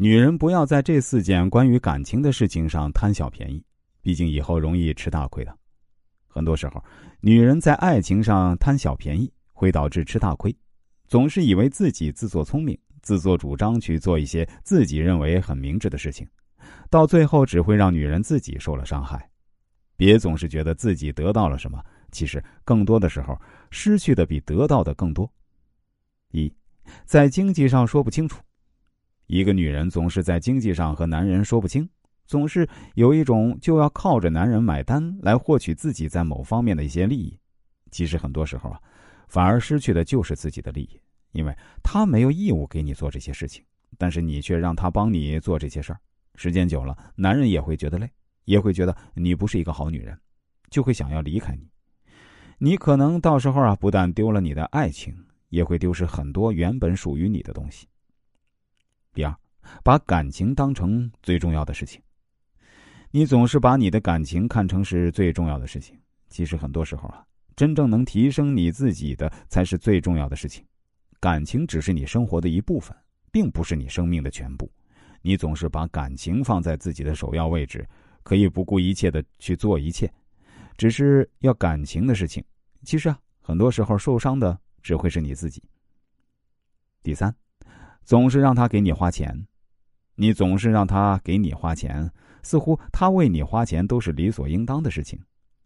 女人不要在这四件关于感情的事情上贪小便宜，毕竟以后容易吃大亏的。很多时候，女人在爱情上贪小便宜，会导致吃大亏。总是以为自己自作聪明、自作主张去做一些自己认为很明智的事情，到最后只会让女人自己受了伤害。别总是觉得自己得到了什么，其实更多的时候失去的比得到的更多。一，在经济上说不清楚，一个女人总是在经济上和男人说不清，总是有一种就要靠着男人买单来获取自己在某方面的一些利益。其实很多时候啊。反而失去的就是自己的利益，因为他没有义务给你做这些事情，但是你却让他帮你做这些事儿，时间久了，男人也会觉得累，也会觉得你不是一个好女人，就会想要离开你。你可能到时候啊，不但丢了你的爱情，也会丢失很多原本属于你的东西。第二，把感情当成最重要的事情，你总是把你的感情看成是最重要的事情，其实很多时候啊。真正能提升你自己的才是最重要的事情，感情只是你生活的一部分，并不是你生命的全部。你总是把感情放在自己的首要位置，可以不顾一切的去做一切，只是要感情的事情。其实啊，很多时候受伤的只会是你自己。第三，总是让他给你花钱，你总是让他给你花钱，似乎他为你花钱都是理所应当的事情。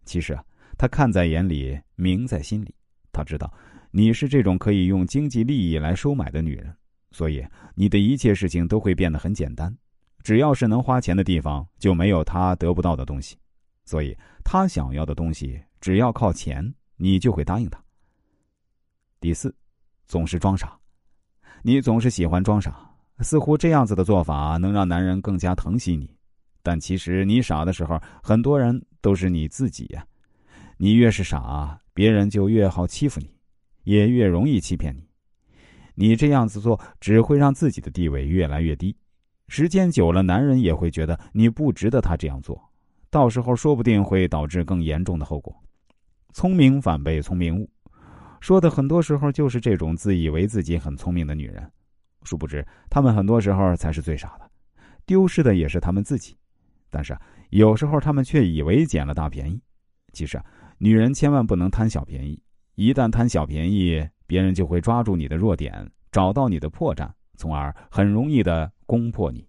其实啊。他看在眼里，明在心里。他知道你是这种可以用经济利益来收买的女人，所以你的一切事情都会变得很简单。只要是能花钱的地方，就没有他得不到的东西。所以他想要的东西，只要靠钱，你就会答应他。第四，总是装傻。你总是喜欢装傻，似乎这样子的做法能让男人更加疼惜你。但其实你傻的时候，很多人都是你自己呀。你越是傻，别人就越好欺负你，也越容易欺骗你。你这样子做，只会让自己的地位越来越低。时间久了，男人也会觉得你不值得他这样做，到时候说不定会导致更严重的后果。聪明反被聪明误，说的很多时候就是这种自以为自己很聪明的女人，殊不知他们很多时候才是最傻的，丢失的也是他们自己。但是有时候他们却以为捡了大便宜，其实。女人千万不能贪小便宜，一旦贪小便宜，别人就会抓住你的弱点，找到你的破绽，从而很容易的攻破你。